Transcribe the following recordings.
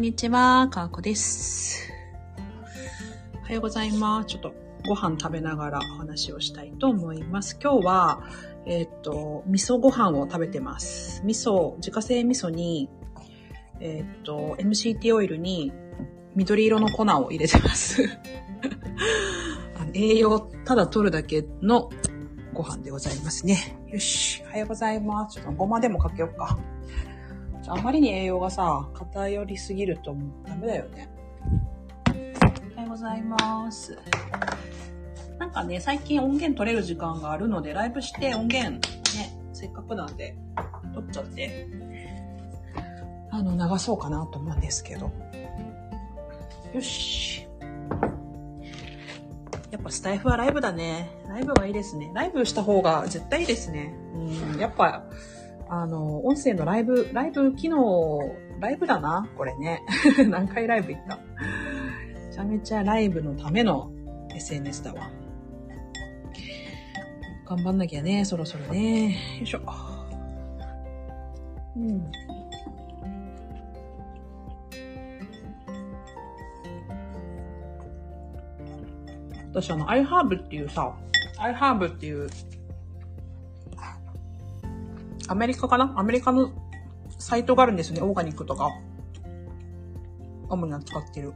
んにちは、かーこです。おはようございます。ちょっとご飯食べながらお話をしたいと思います。今日は、えーっと、味噌ご飯を食べてます。味噌、自家製味噌に、えーっと、MCT オイルに緑色の粉を入れてます。あの栄養ただ取るだけのご飯でございますね。よし。おはようございます。ちょっとごまでもかけようか。あまりに栄養がさ、偏りすぎるとダメだよね。おはようございます。なんかね、最近音源取れる時間があるので、ライブして音源ね、せっかくなんで、取っちゃって、あの、流そうかなと思うんですけど。よし。やっぱスタイフはライブだね。ライブがいいですね。ライブした方が絶対いいですね。うん、やっぱ、あの、音声のライブ、ライブ機能、ライブだな、これね。何回ライブ行った？めちゃめちゃライブのための SNS だわ。頑張んなきゃね、そろそろね。よいしょ。うん。私あの、iHerb っていうさ、iHerb っていうアメリカかな？アメリカのサイトがあるんですよね。オーガニックとか。主に扱ってる。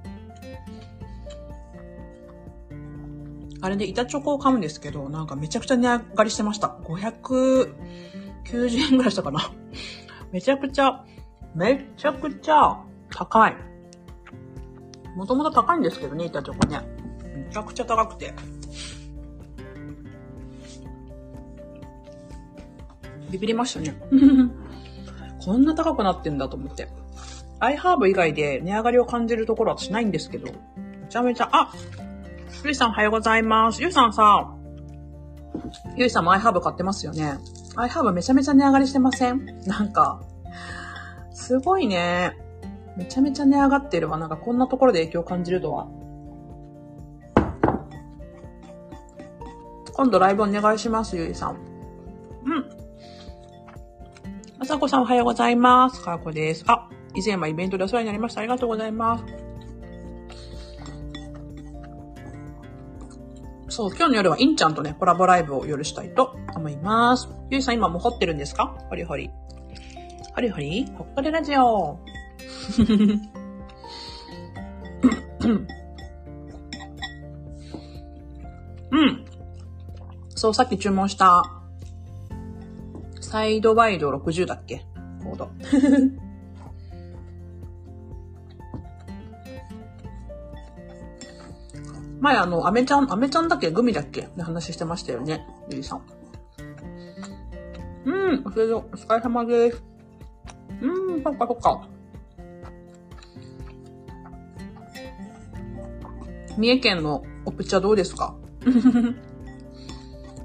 あれで板チョコを買うんですけど、なんかめちゃくちゃ値上がりしてました。590円ぐらいしたかな。めちゃくちゃ、めちゃくちゃ高い。もともと高いんですけどね、板チョコね。めちゃくちゃ高くて。ビビりましたね。こんな高くなってんだと思って。iHerb 以外で値上がりを感じるところは私ないんですけど、めちゃめちゃ、あゆいさんおはようございます。ゆいさんさ、ゆいさんも iHerb 買ってますよね。iHerb めちゃめちゃ値上がりしてません？なんか、すごいね。めちゃめちゃ値上がってるわ。なんかこんなところで影響を感じるとは。今度ライブお願いします、ゆいさん。うん。まさこさんおはようございます。かーこです。あ、以前はイベントでお世話になりました。ありがとうございます。そう、今日の夜はインちゃんとね、コラボライブを夜したいと思います。ゆいさん今も掘ってるんですか？ほりほり。ほりほりほっこりラジオ。うん。そう、さっき注文したサイドワイド60だっけ？コード。前あの、アメちゃん、アメちゃんだっけ？グミだっけ？って話してましたよね。ゆりさん。うん、お疲れお疲れ様です。うん、そっかそっか。三重県のおぷ茶どうですか？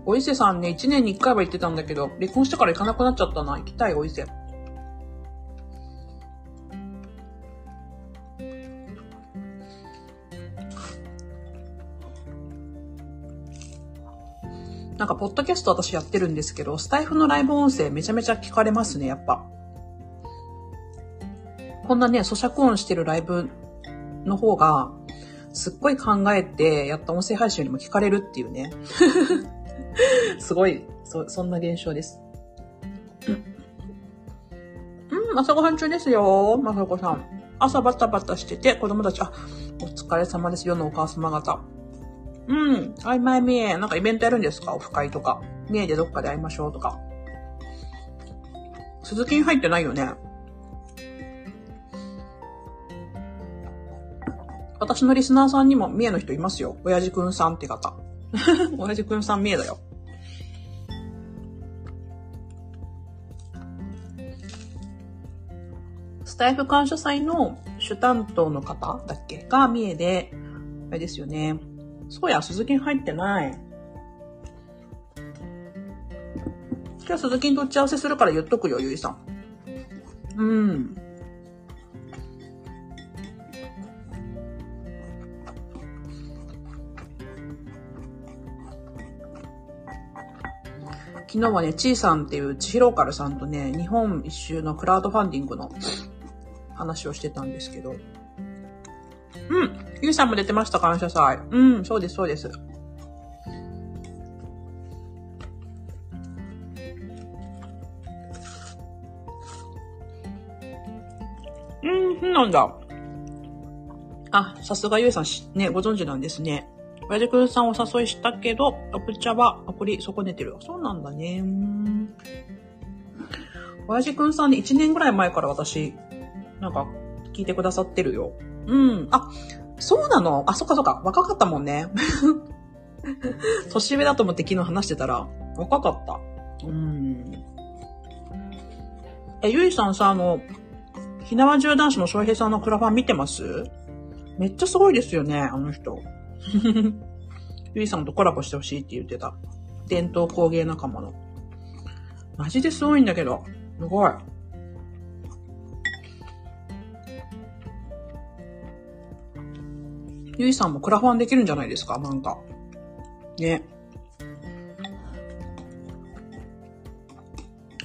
お伊勢さんね、1年に1回は行ってたんだけど、離婚してから行かなくなっちゃったな。行きたい、お伊勢。なんか、ポッドキャスト私やってるんですけど、スタイフのライブ音声めちゃめちゃ聞かれますね、やっぱ。こんなね、咀嚼音してるライブの方が、すっごい考えてやった音声配信よりも聞かれるっていうね。すごい、そ、そんな現象です。うん、朝ごはん中ですよ、まさこさん。朝バタバタしてて、子供たち、あ、お疲れ様ですよのお母様方。うん、あいまいみえ、なんかイベントやるんですか？オフ会とか。三重でどっかで会いましょうとか。鈴木に入ってないよね。私のリスナーさんにも三重の人いますよ。親父くんさんって方。親父くんさん三重だよ。スタイフ感謝祭の主担当の方だっけ？が三重で、あれですよね。そうや、鈴木入ってない。今日鈴木にと打ち合わせするから言っとくよ、ゆいさん。うん。昨日はね、ちーさんっていう、ちひろーカルさんとね、日本一周のクラウドファンディングの話をしてたんですけど。うん。ゆうさんも出てました、感謝祭。うん、そうです、そうです。うん、なんだ。あ、さすがゆうさんね、ご存知なんですね。親父くんさんお誘いしたけど、おプ茶は残り損ねてる。そうなんだね。親父くんさんね、1年ぐらい前から私、なんか、聞いてくださってるよ。うん。あ、そうなの？あ、そっかそっか。若かったもんね。年上だと思って昨日話してたら、若かった。うん。え、ゆいさんさ、あの、ひなわ銃男子の翔平さんのクラファン見てます？めっちゃすごいですよね、あの人。ゆいさんとコラボしてほしいって言ってた。伝統工芸仲間の。マジですごいんだけど。すごい。ゆいさんもクラファンできるんじゃないですか？なんか。ね。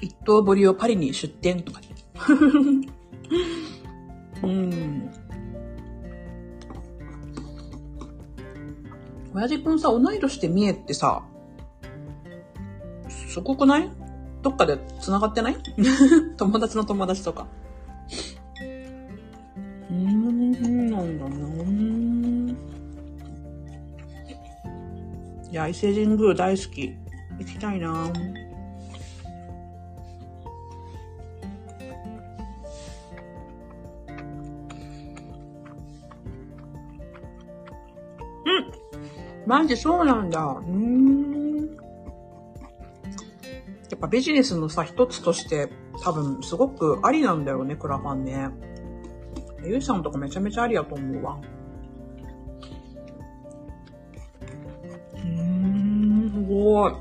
一等ぶりをパリに出店とか。うん。親父くんさ、同い年で見えってさ、すごくない？どっかで繋がってない？友達の友達とか。うーん、なんだな。いや、伊勢神宮大好き。行きたいなマジそうなんだ。うん。やっぱビジネスのさ、一つとして多分すごくありなんだよね、クラファンね。ゆうさんとかめちゃめちゃありやと思うわ。うーん、すごい。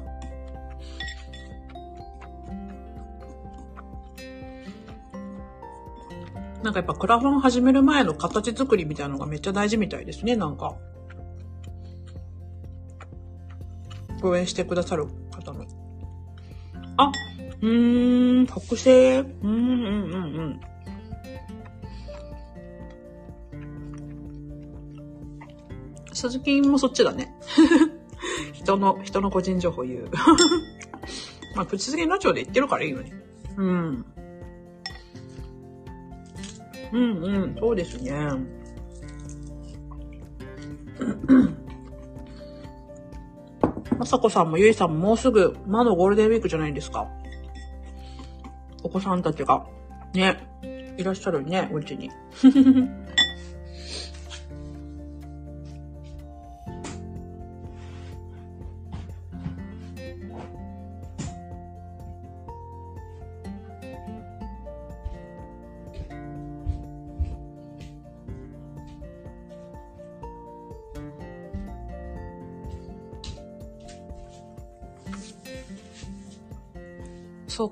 なんかやっぱクラファン始める前の形作りみたいなのがめっちゃ大事みたいですね、なんか。応援してくださる方の。あ、うーん、北西うん、うん、うん、うん。鈴木もそっちだね。人の、人の個人情報言う。まあ、プチズゲラジオで言ってるからいいよね。うん。うんうん、そうですね。まさこさんもゆいさんももうすぐ魔のゴールデンウィークじゃないですか。お子さんたちが、ね、いらっしゃるね、お家に。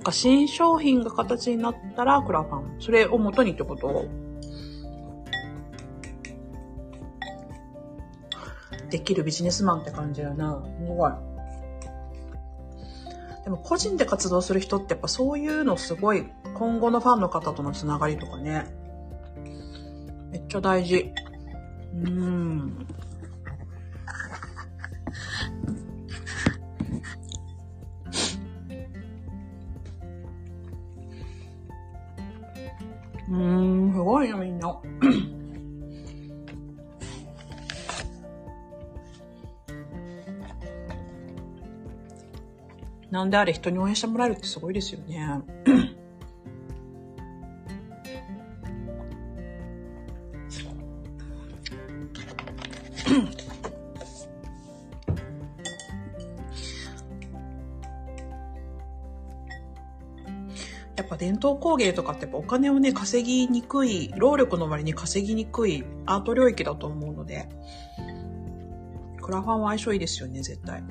そうか、新商品が形になったらクラファン。それを元にってこと？できるビジネスマンって感じだな。すごい。でも個人で活動する人ってやっぱそういうのすごい今後のファンの方とのつながりとかね。めっちゃ大事。うん。うん、すごいな、みんな。なんであれ人に応援してもらえるってすごいですよね。伝統工芸とかってやっぱお金をね、稼ぎにくい、労力の割に稼ぎにくいアート領域だと思うので、クラファンは相性いいですよね、絶対。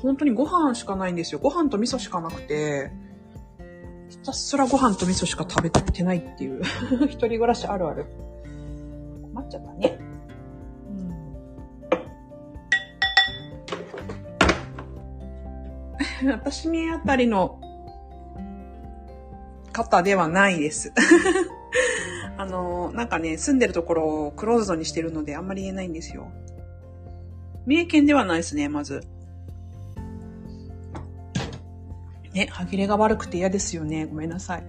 本当にご飯しかないんですよ。ご飯と味噌しかなくて、たすらご飯と味噌しか食べてないっていう 一人暮らしあるある。待っちゃったね。うん。私みあたりの方ではないです。あの、なんかね、住んでるところをクローズドにしてるのであんまり言えないんですよ。三重県ではないですね、まず。ね、歯切れが悪くて嫌ですよね。ごめんなさい。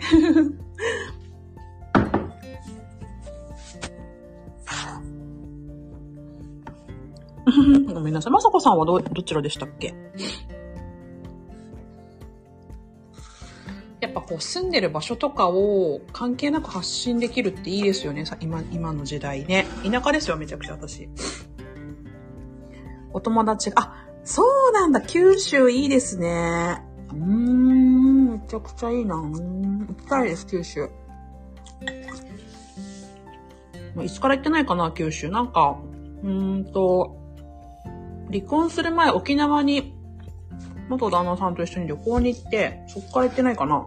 ごめんなさい。まさこさんはど、どちらでしたっけ？やっぱこう住んでる場所とかを関係なく発信できるっていいですよね。今、今の時代ね。田舎ですよ、めちゃくちゃ私。お友達が、あ、そうなんだ、九州いいですね。うーん、めちゃくちゃいいな。うん行きたいです、九州。もういつから行ってないかな、九州。なんか、うーんと、離婚する前、沖縄に、元旦那さんと一緒に旅行に行って、そっから行ってないかな。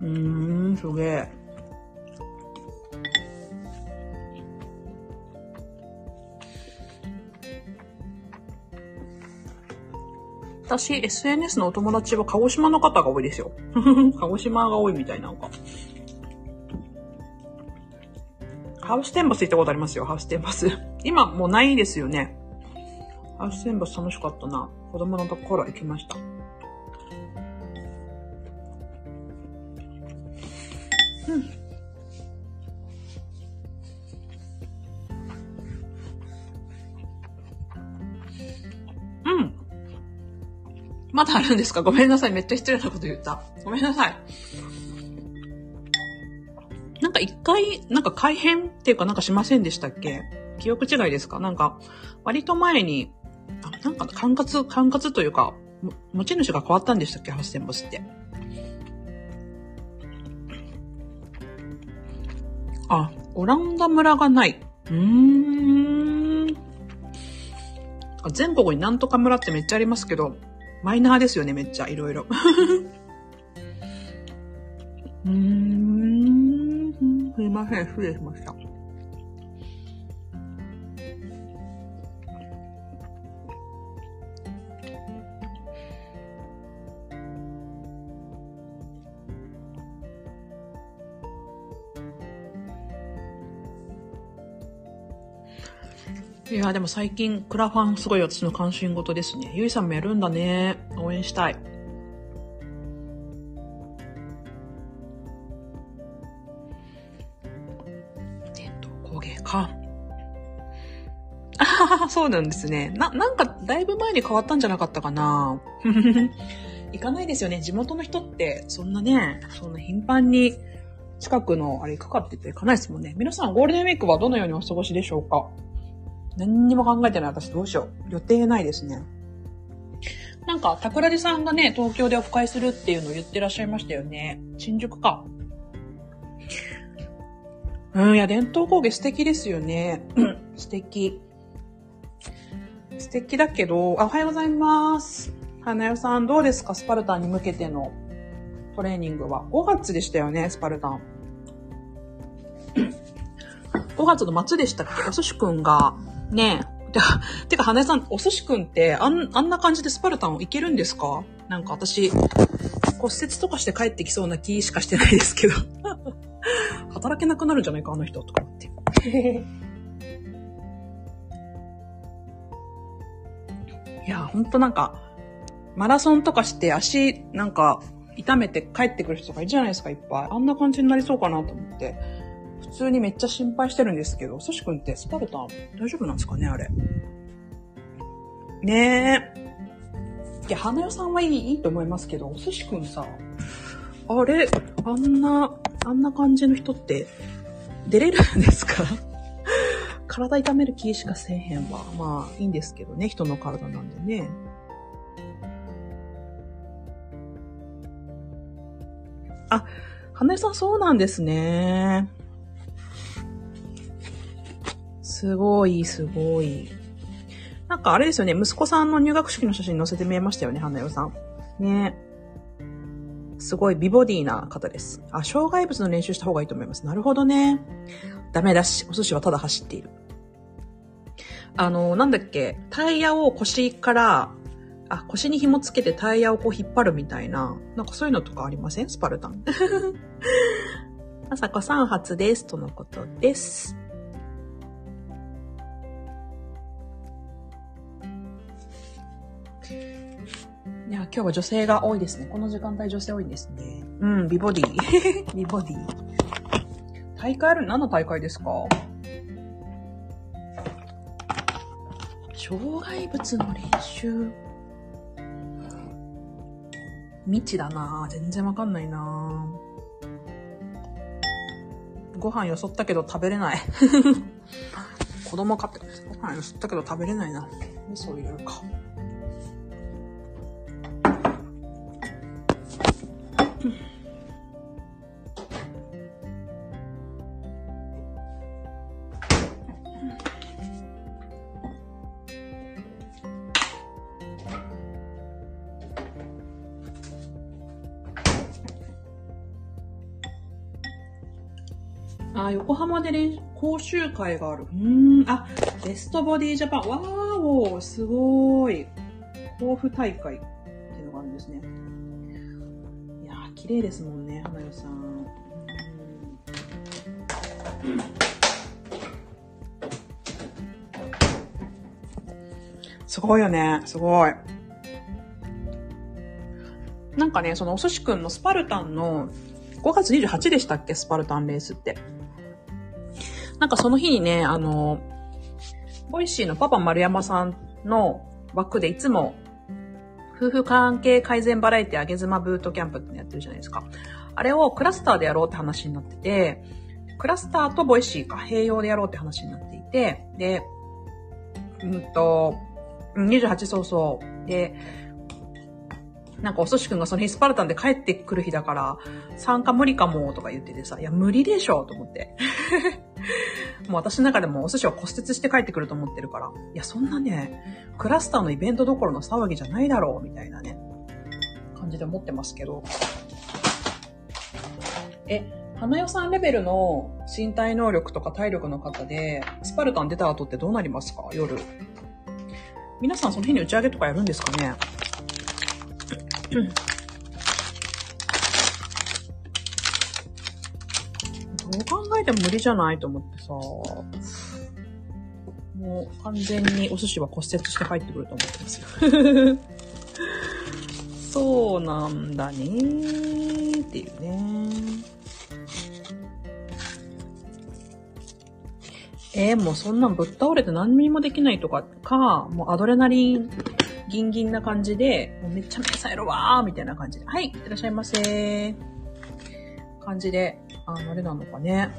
うーん、すげえ。私、SNS のお友達は鹿児島の方が多いですよ。鹿児島が多いみたいなのか。ハウステンボス行ったことありますよ、ハウステンボス。今もうないですよね。ハウステンボス楽しかったな。子供のところ行きました。だあるんですか？ごめんなさい。めっちゃ失礼なこと言った。ごめんなさい。なんか一回、なんか改変っていうかなんかしませんでしたっけ？記憶違いですか？なんか、割と前に、あなんか管轄、管轄というか、持ち主が変わったんでしたっけ？ハウステンボスって。あ、オランダ村がない。うーん。全国になんとか村ってめっちゃありますけど、マイナーですよね、めっちゃ、いろいろ。うーん。すいません、失礼しました。や、でも最近、クラファンすごい私の関心事ですね。ゆいさんもやるんだね。応援したい。伝統工芸か。あ そうなんですね。な、なんか、だいぶ前に変わったんじゃなかったかな。行かないですよね。地元の人って、そんなね、そんな頻繁に、近くの、あれ行くかって言って行かないですもんね。皆さん、ゴールデンウィークはどのようにお過ごしでしょうか？何にも考えてない私どうしよう。予定ないですね。なんか、桜地さんがね、東京でオフ会するっていうのを言ってらっしゃいましたよね。新宿か。うん、いや、伝統工芸素敵ですよね。う ん素敵。素敵だけど、あ、おはようございます。花代さん、どうですか？スパルタンに向けてのトレーニングは。5月でしたよね、スパルタン。5月の末でしたっけ？お寿司くんが、ねえ。てか、てか、花江さん、お寿司くんって、あん、あんな感じでスパルタンいけるんですか？なんか私、骨折とかして帰ってきそうな気しかしてないですけど。働けなくなるんじゃないか、あの人、とかって。いや、ほんとなんか、マラソンとかして足、なんか、痛めて帰ってくる人とかいるじゃないですか、いっぱい。あんな感じになりそうかなと思って。普通にめっちゃ心配してるんですけど、ソシ君ってスパルタン大丈夫なんですかね、あれ？ねえ。いや、花代さんはいい、いいと思いますけど、お寿司くんさ、あれ、あんな、あんな感じの人って、出れるんですか？体痛める気しかせえへんわ。まあ、いいんですけどね、人の体なんでね。あ、花江さんそうなんですね。すごい、すごい。なんかあれですよね、息子さんの入学式の写真載せて見えましたよね、花代さん。ねすごい美ボディーな方です。あ、障害物の練習した方がいいと思います。なるほどね。ダメだし、お寿司はただ走っている。あの、なんだっけ、タイヤを腰から、あ、腰に紐つけてタイヤをこう引っ張るみたいな、なんかそういうのとかありません？スパルタン。あさこさん初です。とのことです。今日は女性が多いですね。この時間帯女性多いんですね。うん、美ボディ。美ボディ。大会ある？何の大会ですか？障害物の練習？未知だな全然わかんないなご飯よそったけど食べれない。子供買って、ご飯よそったけど食べれないな。味噌入れるか。あ、横浜で練講習会がある。うん、あ、ベストボディジャパン。わーおすごい。甲府大会っていうのがあるんですね。いやー、綺麗ですもんね、花代さん。すごいよね。すごい。なんかね、そのお寿司くんのスパルタンの5月28でしたっけ？スパルタンレースって。なんかその日にね、あの、ボイシーのパパ丸山さんの枠でいつも、夫婦関係改善バラエティあげ妻ブートキャンプってやってるじゃないですか。あれをクラスターでやろうって話になってて、クラスターとボイシーか併用でやろうって話になっていて、で、うんと、28、そうそうで、なんかお寿司くんがその日スパルタンで帰ってくる日だから、参加無理かもとか言っててさ、いや無理でしょと思って。もう私の中でもお寿司を骨折して帰ってくると思ってるから、いや、そんなね、クラスターのイベントどころの騒ぎじゃないだろう、みたいなね、感じで思ってますけど。え、花代さんレベルの身体能力とか体力の方で、スパルタン出た後ってどうなりますか？夜。皆さんその日に打ち上げとかやるんですかね？どう考えても無理じゃないと思ってさ、もう完全にお寿司は骨折して帰ってくると思ってますよ。そうなんだねーっていうね。えー、もうそんなんぶっ倒れて何にもできないとかか、もうアドレナリンギンギンな感じで、もうめっちゃめちゃさえろわーみたいな感じで、はい、いってらっしゃいませー。感じで、あの、あれなのかね。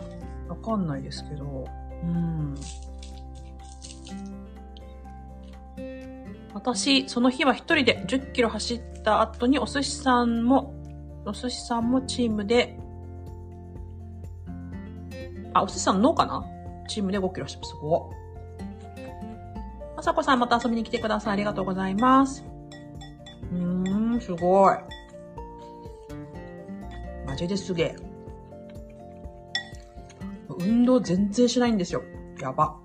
わかんないですけど、うん。私、その日は一人で10キロ走った後にお寿司さんも、お寿司さんもチームで、あ、お寿司さんのかな？チームで5キロしてます。すごまさこさんまた遊びに来てください。ありがとうございます。うーん、すごい。マジですげえ。運動全然しないんですよ。やば。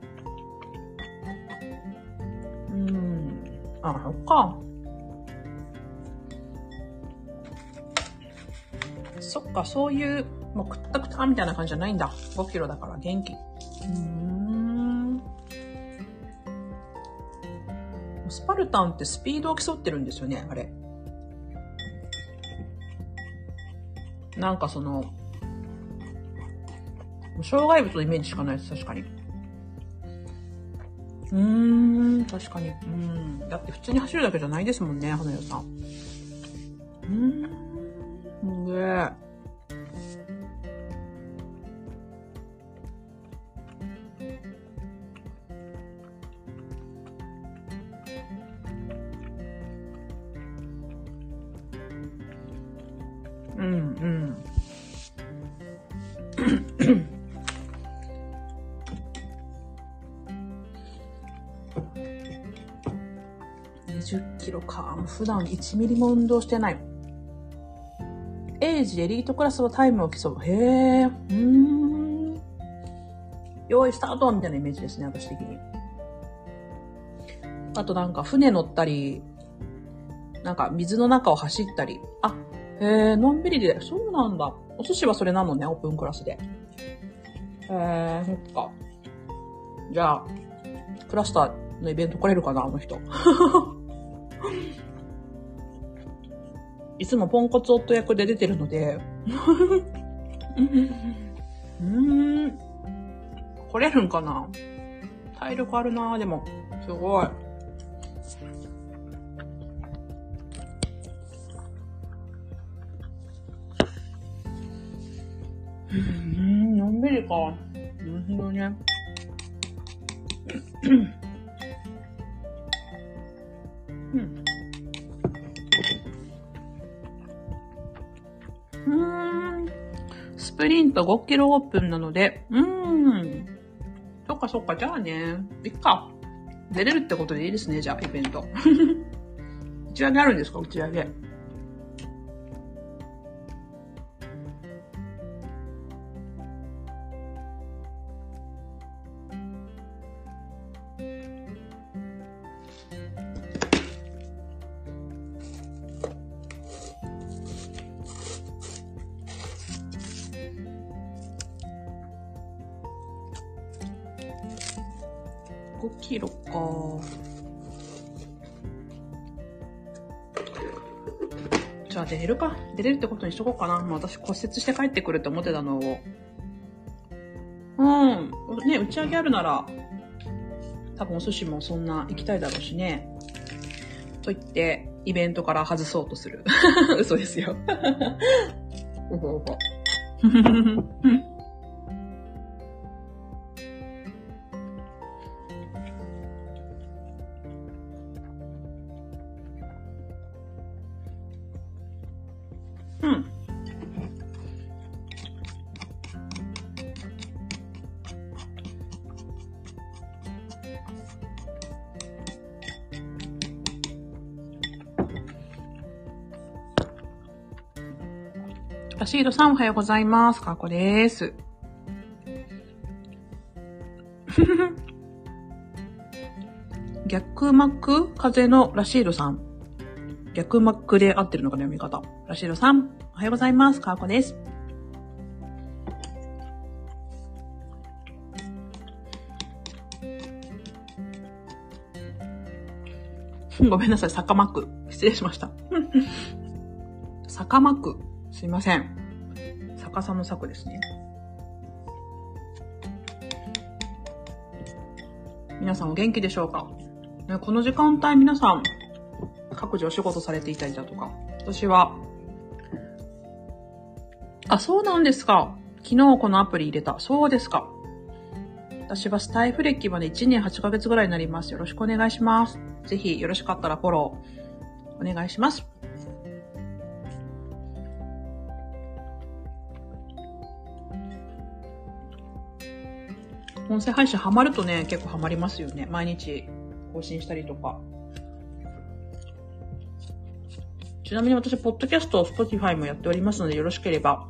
うーん。あ、そっか。そっか、そういう、もうくったくたみたいな感じじゃないんだ。5キロだから元気。うーん。ルタンってスピードを競ってるんですよね、あれ。なんかその、障害物のイメージしかないです、確かに。うーん、確かに。うん。だって普通に走るだけじゃないですもんね、花代さん。普段1ミリも運動してない。ージ、エリートクラスはタイムを競う。へえ、うーん。用意スタートみたいなイメージですね、私的に。あとなんか船乗ったり、なんか水の中を走ったり。あ、へえ、のんびりで、そうなんだ。お寿司はそれなのね、オープンクラスで。へえ、そっか。じゃあ、クラスターのイベント来れるかな、あの人。いつもポンコツ夫役で出てるので。うーん。来れるんかな？体力あるなでも。すごい。うん、のんびりか。なるほどね。うん。プリント5キロオープンなので、うーん。そっかそっか、じゃあね。いっか。出れるってことでいいですね、じゃあ、イベント。打ち上げあるんですか？打ち上げ。5キロか。じゃあ出れるか。出れるってことにしとこうかな。もう私骨折して帰ってくるって思ってたのを。うん。ね、打ち上げあるなら、多分お寿司もそんな行きたいだろうしね。と言って、イベントから外そうとする。嘘ですよ。うほうほ。さんおはようございます。かこです。逆幕風のラシードさん。逆幕で合ってるのかな読み方。ラシードさん、おはようございます。かこです。ごめんなさい、坂幕。失礼しました。坂幕。すいません。逆さの策ですね。皆さんお元気でしょうか、ね、この時間帯皆さん、各自お仕事されていたりだとか、私は、あ、そうなんですか。昨日このアプリ入れた。そうですか。私はスタイフ歴まで1年8ヶ月ぐらいになります。よろしくお願いします。ぜひよろしかったらフォローお願いします。音声配信ハマるとね、結構ハマりますよね。毎日更新したりとか。ちなみに私、ポッドキャスト、Spotify もやっておりますので、よろしければ、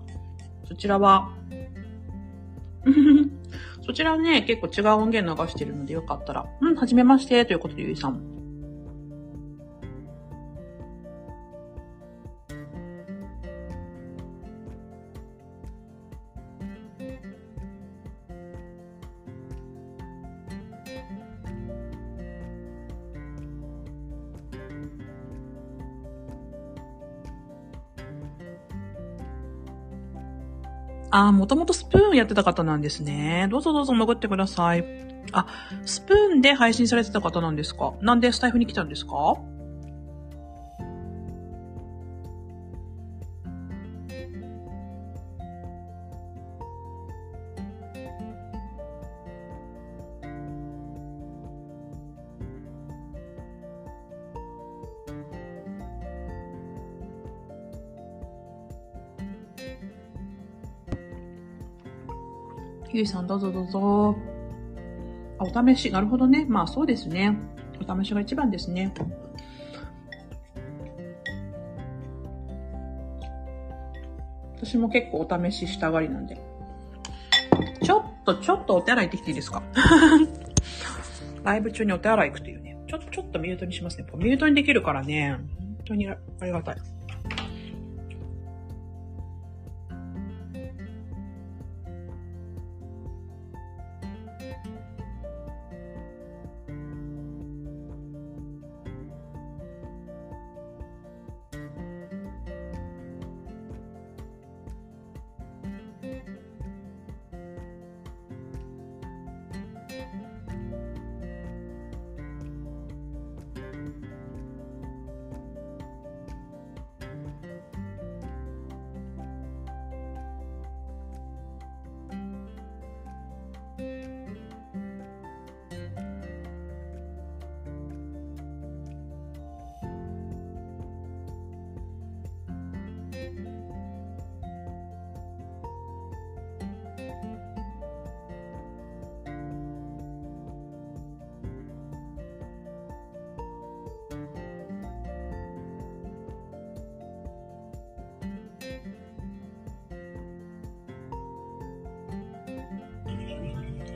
そちらは そちらはね、結構違う音源流してるので、よかったら、うん、はじめまして、ということで、ゆいさん。あ、もともとスプーンやってた方なんですね。どうぞどうぞ潜ってください。あ、スプーンで配信されてた方なんですか？なんでスタイフに来たんですか？ゆいさんどうぞどうぞ。あ、お試し。なるほどね。まあそうですね。お試しが一番ですね。私も結構お試ししたがりなんで。ちょっと、ちょっとお手洗い行ってきていいですか？ライブ中にお手洗い行くっていうね。ちょっと、ちょっとミュートにしますね。ミュートにできるからね。本当にありがたい。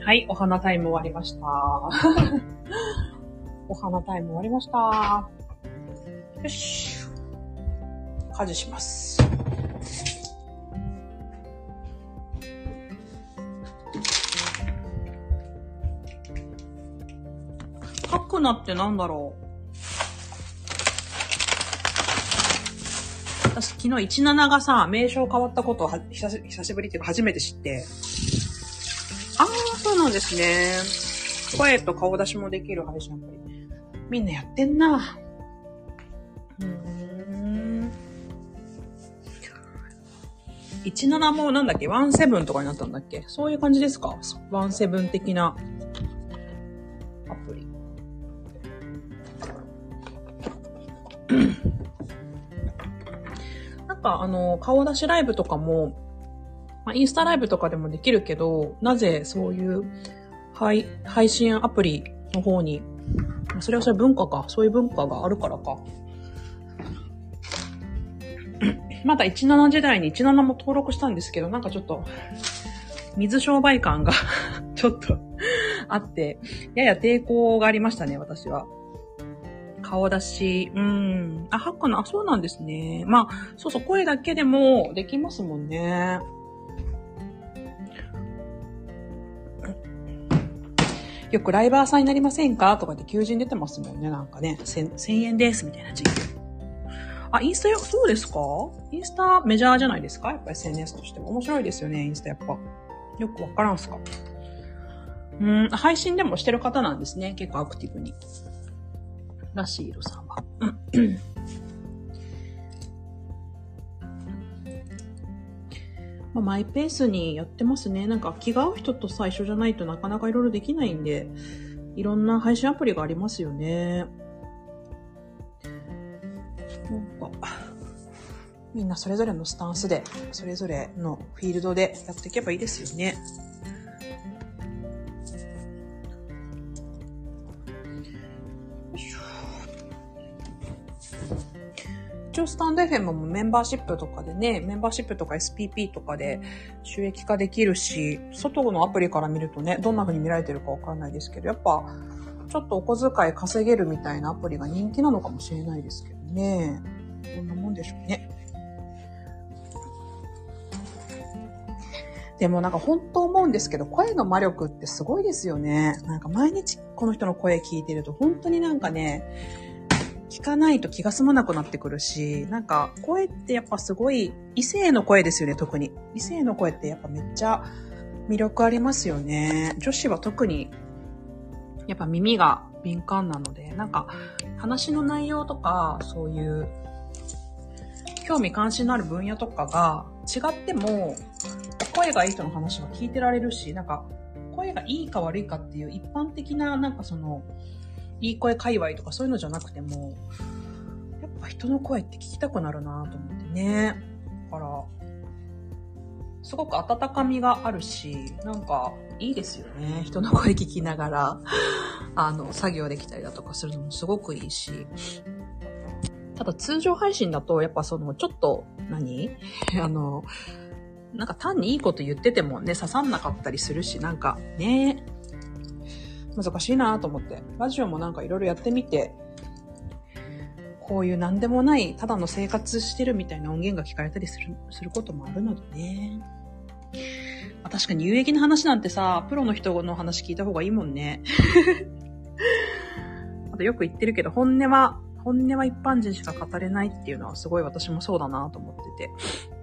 はい、お花タイム終わりました。お花タイム終わりました。よし。家事します。書くなってなんだろう。私昨日17がさ、名称変わったことを久しぶりっていうか初めて知って、そうなんですね。声と顔出しもできる配信アプリ。みんなやってんな。うん。17もなんだっけ ?17 とかになったんだっけ？そういう感じですか ?17 的なアプリ。なんかあの、顔出しライブとかも、まあ、インスタライブとかでもできるけど、なぜそういう配配信アプリの方に、それはそれ文化か、そういう文化があるからか。まだ17時代に17も登録したんですけど、なんかちょっと、水商売感が ちょっと あって、やや抵抗がありましたね、私は。顔出し、うん。あ、ハッカの、あ、そうなんですね。まあ、そうそう、声だけでもできますもんね。よくライバーさんになりませんか？とかって求人出てますもんね、なんかね。1000円です、みたいな時期。あ、インスタよ、そうですか？インスタメジャーじゃないですか？やっぱ SNS としても。面白いですよね、インスタやっぱ。よくわからんすか？うん、配信でもしてる方なんですね。結構アクティブに。ラシールさんは。まあ、マイペースにやってますね。なんか気が合う人と最初じゃないとなかなかいろいろできないんで、いろんな配信アプリがありますよね。なんか、みんなそれぞれのスタンスで、それぞれのフィールドでやっていけばいいですよね。応スタンド FM もメンバーシップとかでね、メンバーシップとか SPP とかで収益化できるし、外のアプリから見るとね、どんな風に見られてるかわからないですけど、やっぱ、ちょっとお小遣い稼げるみたいなアプリが人気なのかもしれないですけどね。こんなもんでしょうね。でもなんか本当思うんですけど、声の魔力ってすごいですよね。なんか毎日この人の声聞いてると本当になんかね、聞かないと気が済まなくなってくるし、なんか声ってやっぱすごい異性の声ですよね、特に。異性の声ってやっぱめっちゃ魅力ありますよね。女子は特にやっぱ耳が敏感なので、なんか話の内容とかそういう興味関心のある分野とかが違っても声がいい人の話は聞いてられるし、なんか声がいいか悪いかっていう一般的ななんかそのいい声界隈とかそういうのじゃなくても、やっぱ人の声って聞きたくなるなと思ってね。だから、すごく温かみがあるし、なんかいいですよね。人の声聞きながら、あの、作業できたりだとかするのもすごくいいし。ただ通常配信だと、やっぱその、ちょっと何、あの、なんか単にいいこと言っててもね、刺さんなかったりするし、なんかね、難しいなと思って。ラジオもなんかいろいろやってみて、こういう何でもない、ただの生活してるみたいな音源が聞かれたりする、することもあるのでね。まあ、確かに有益な話なんてさ、プロの人の話聞いた方がいいもんね。あとよく言ってるけど、本音は本音は一般人しか語れないっていうのはすごい私もそうだなと思ってて。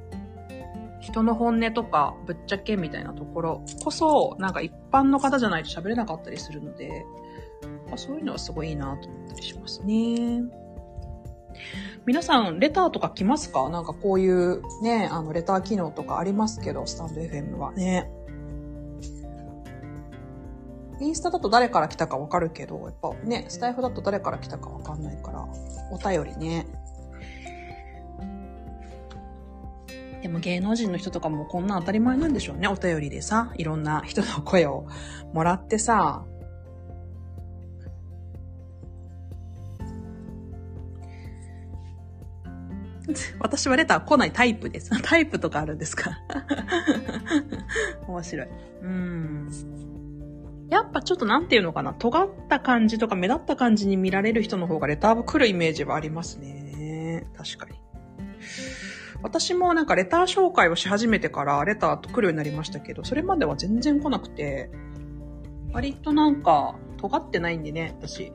人の本音とかぶっちゃけみたいなところこそ、なんか一般の方じゃないと喋れなかったりするので、まあ、そういうのはすごいいいなと思ったりしますね。皆さん、レターとか来ますか？なんかこういうね、あの、レター機能とかありますけど、スタンド FM はね。インスタだと誰から来たかわかるけど、やっぱね、スタイフだと誰から来たかわかんないから、お便りね。でも芸能人の人とかもこんな当たり前なんでしょうね。お便りでさ、いろんな人の声をもらってさ、私はレター来ないタイプです。タイプとかあるんですか？面白い。うん。やっぱちょっとなんていうのかな、尖った感じとか目立った感じに見られる人の方がレター来るイメージはありますね。確かに。私もなんかレター紹介をし始めてからレターと来るようになりましたけど、それまでは全然来なくて、割となんか尖ってないんでね、私。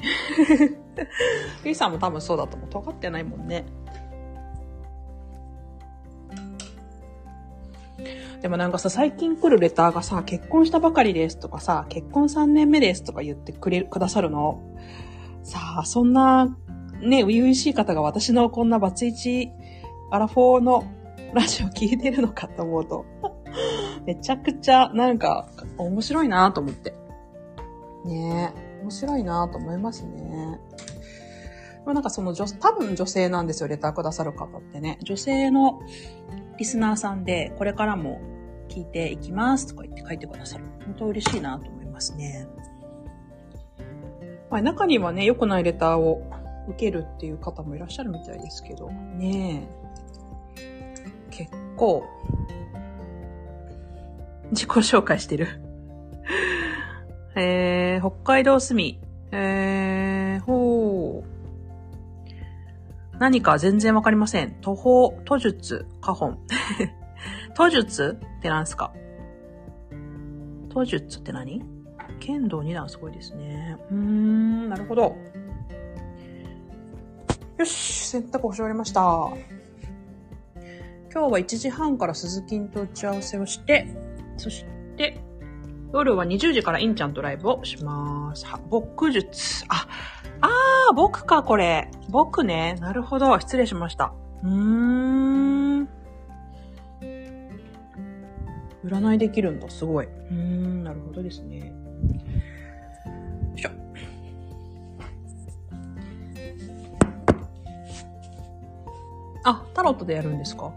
ゆいさんも多分そうだと思う。尖ってないもんね。でもなんかさ、最近来るレターがさ、結婚したばかりですとかさ、結婚3年目ですとか言ってくれ、くださるの？さあ、そんな、ね、初々しい方が私のこんなバツイチ、アラフォーのラジオ聞いてるのかと思うと、めちゃくちゃ、なんか、面白いなと思って。ねえ、面白いなと思いますね。まあなんかその女、多分女性なんですよ、レターくださる方ってね。女性のリスナーさんで、これからも聞いていきますとか言って書いてくださる。本当嬉しいなと思いますね。まあ、中にはね、良くないレターを受けるっていう方もいらっしゃるみたいですけど、ねえ結構、自己紹介してるえー、北海道住み、えー、ほう。何か全然わかりません。途方、途術、花本。途術って何すか？途術って何？剣道2段すごいですね。うーん、なるほど。よし、洗濯干し終わりました。今日は1時半から鈴木と打ち合わせをして、そして、夜は20時からインちゃんとライブをします。は、僕術。あ、あー、僕か、これ。僕ね。なるほど。失礼しました。うーん。占いできるんだ。すごい。うーん、なるほどですね。よいしょ。あ、タロットでやるんですか？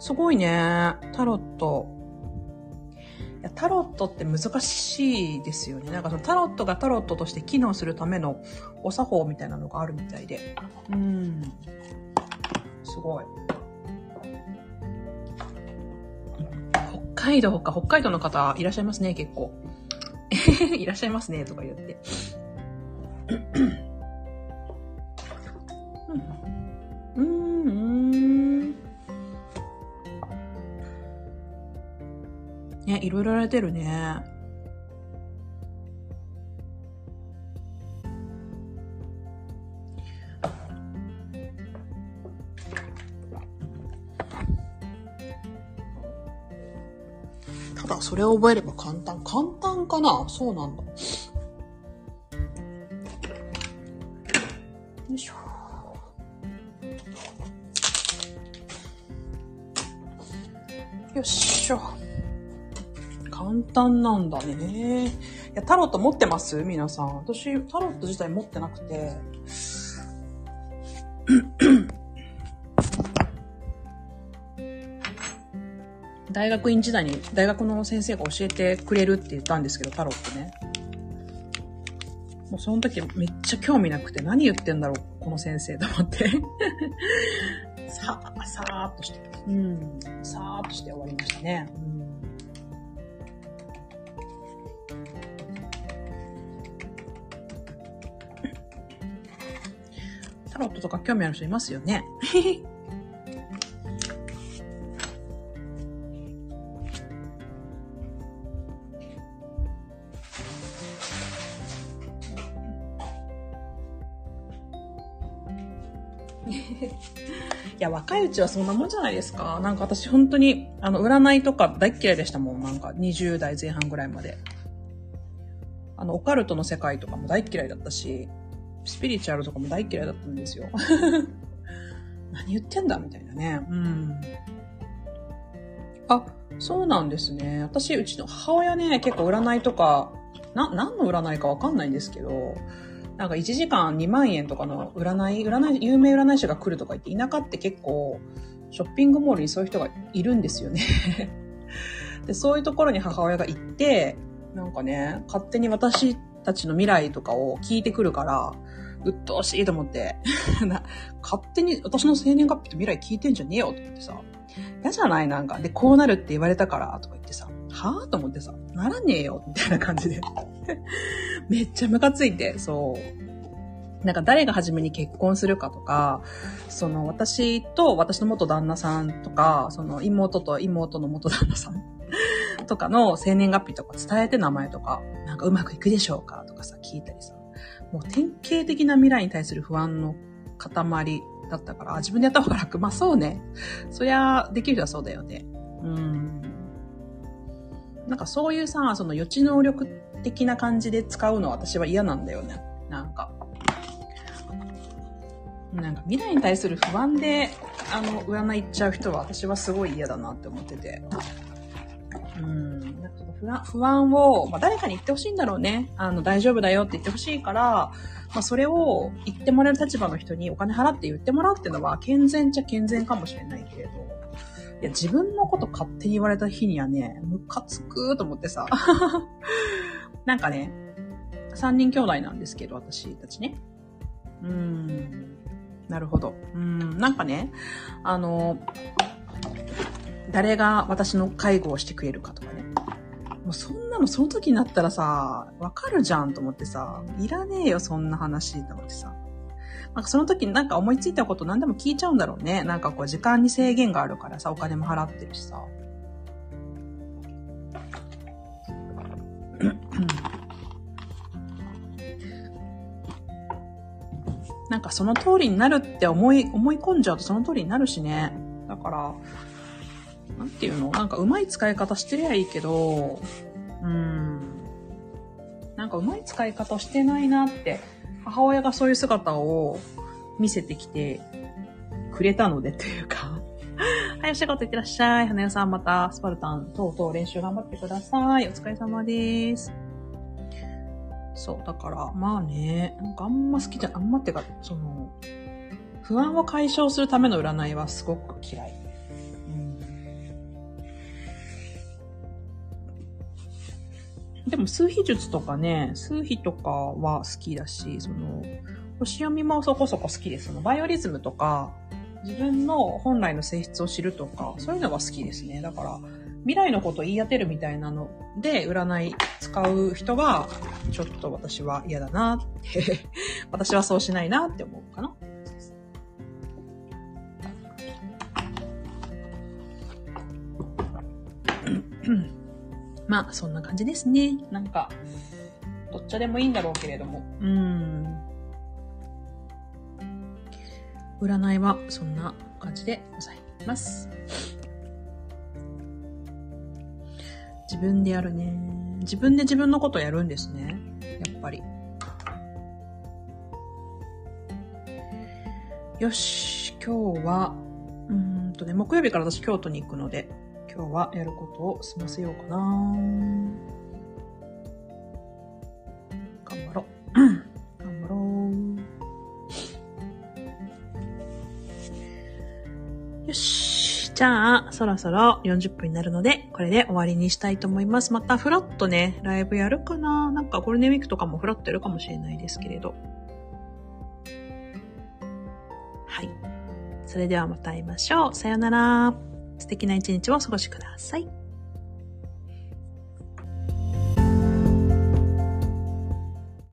すごいね。タロット。いやタロットって難しいですよね。なんかそのタロットがタロットとして機能するためのお作法みたいなのがあるみたいで。うん。すごい。北海道か。北海道の方いらっしゃいますね、結構。いらっしゃいますね、とか言って。ね、いろいろられてるね。ただ、それを覚えれば簡単。簡単かな？そうなんだ。よいしょ。よっしょ。簡単なんだね。いや、タロット持ってます？皆さん。私、タロット自体持ってなくて。大学院時代に大学の先生が教えてくれるって言ったんですけど、タロットね。もうその時めっちゃ興味なくて何言ってんだろう、この先生と思って。さあ、さーっとして。うん。さーっとして終わりましたね。うんロットとか興味ある人いますよね。いや、若いうちはそんなもんじゃないですか。なんか私本当に、あの、占いとか大嫌いでしたもん。なんか20代前半ぐらいまで。あの、オカルトの世界とかも大嫌いだったし、スピリチュアルとかも大嫌いだったんですよ。何言ってんだみたいなね。うん。あ、そうなんですね。私、うちの母親ね、結構占いとか、な、何の占いかわかんないんですけど、なんか1時間2万円とかの占い、占い、有名占い師が来るとか言って、田舎って結構、ショッピングモールにそういう人がいるんですよね で、そういうところに母親が行って、なんかね、勝手に私たちの未来とかを聞いてくるから、鬱陶しいと思って。勝手に私の生年月日と未来聞いてんじゃねえよと思ってさ、嫌じゃない？なんか。で、こうなるって言われたから、とか言ってさ、はぁと思ってさ、ならねえよ、みたいな感じで。めっちゃムカついて、そう。なんか誰が初めに結婚するかとか、その私と私の元旦那さんとか、その妹と妹の元旦那さんとかの生年月日とか伝えて名前とか、なんかうまくいくでしょうかとかさ、聞いたりさ。もう典型的な未来に対する不安の塊だったから、自分でやった方が楽。まあそうね。そりゃ、できる人はそうだよね。うん。なんかそういうさ、その予知能力的な感じで使うのは私は嫌なんだよね。なんか。なんか未来に対する不安で、あの、占い行っちゃう人は私はすごい嫌だなって思ってて。うん。なんか不安不安を、まあ、誰かに言ってほしいんだろうね。あの、大丈夫だよって言ってほしいから、まあ、それを言ってもらえる立場の人にお金払って言ってもらうっていうのは健全っちゃ健全かもしれないけれど、いや、自分のこと勝手に言われた日にはね、ムカつくと思ってさ。なんかね、三人兄弟なんですけど、私たちね。うーん。なるほど。うん。なんかね、あの、誰が私の介護をしてくれるかとかね。もうそんなのその時になったらさ、わかるじゃんと思ってさ、いらねえよ、そんな話と思ってさ。なんかその時になんか思いついたこと何でも聞いちゃうんだろうね。なんかこう時間に制限があるからさ、お金も払ってるしさ。なんかその通りになるって思い、思い込んじゃうとその通りになるしね。だから、なんていうの？なんかうまい使い方してりゃいいけど、うん。なんかうまい使い方してないなって母親がそういう姿を見せてきてくれたのでというか はい、お仕事いってらっしゃい。花屋さんまたスパルタン等々練習頑張ってください。お疲れ様です。そう、だから、まあね、なんかあんま好きじゃ、あんまってか、その、不安を解消するための占いはすごく嫌い。でも数秘術とかね、数秘とかは好きだし、その、星読みもそこそこ好きです。そのバイオリズムとか、自分の本来の性質を知るとか、そういうのが好きですね。だから、未来のことを言い当てるみたいなので、占い使う人は、ちょっと私は嫌だなって 私はそうしないなって思うかな。まあ、そんな感じですね。なんか、どっちでもいいんだろうけれども。うん。占いはそんな感じでございます。自分でやるね。自分で自分のことやるんですね。やっぱり。よし、今日は、うんとね、木曜日から私京都に行くので、今日はやることを済ませようかな。頑張ろう。頑張ろう。よし。じゃあ、そろそろ40分になるので、これで終わりにしたいと思います。また、フラットね、ライブやるかななんかゴールデンウィークとかもフラットやるかもしれないですけれど。はい。それではまた会いましょう。さよなら。素敵な一日をお過ごしください。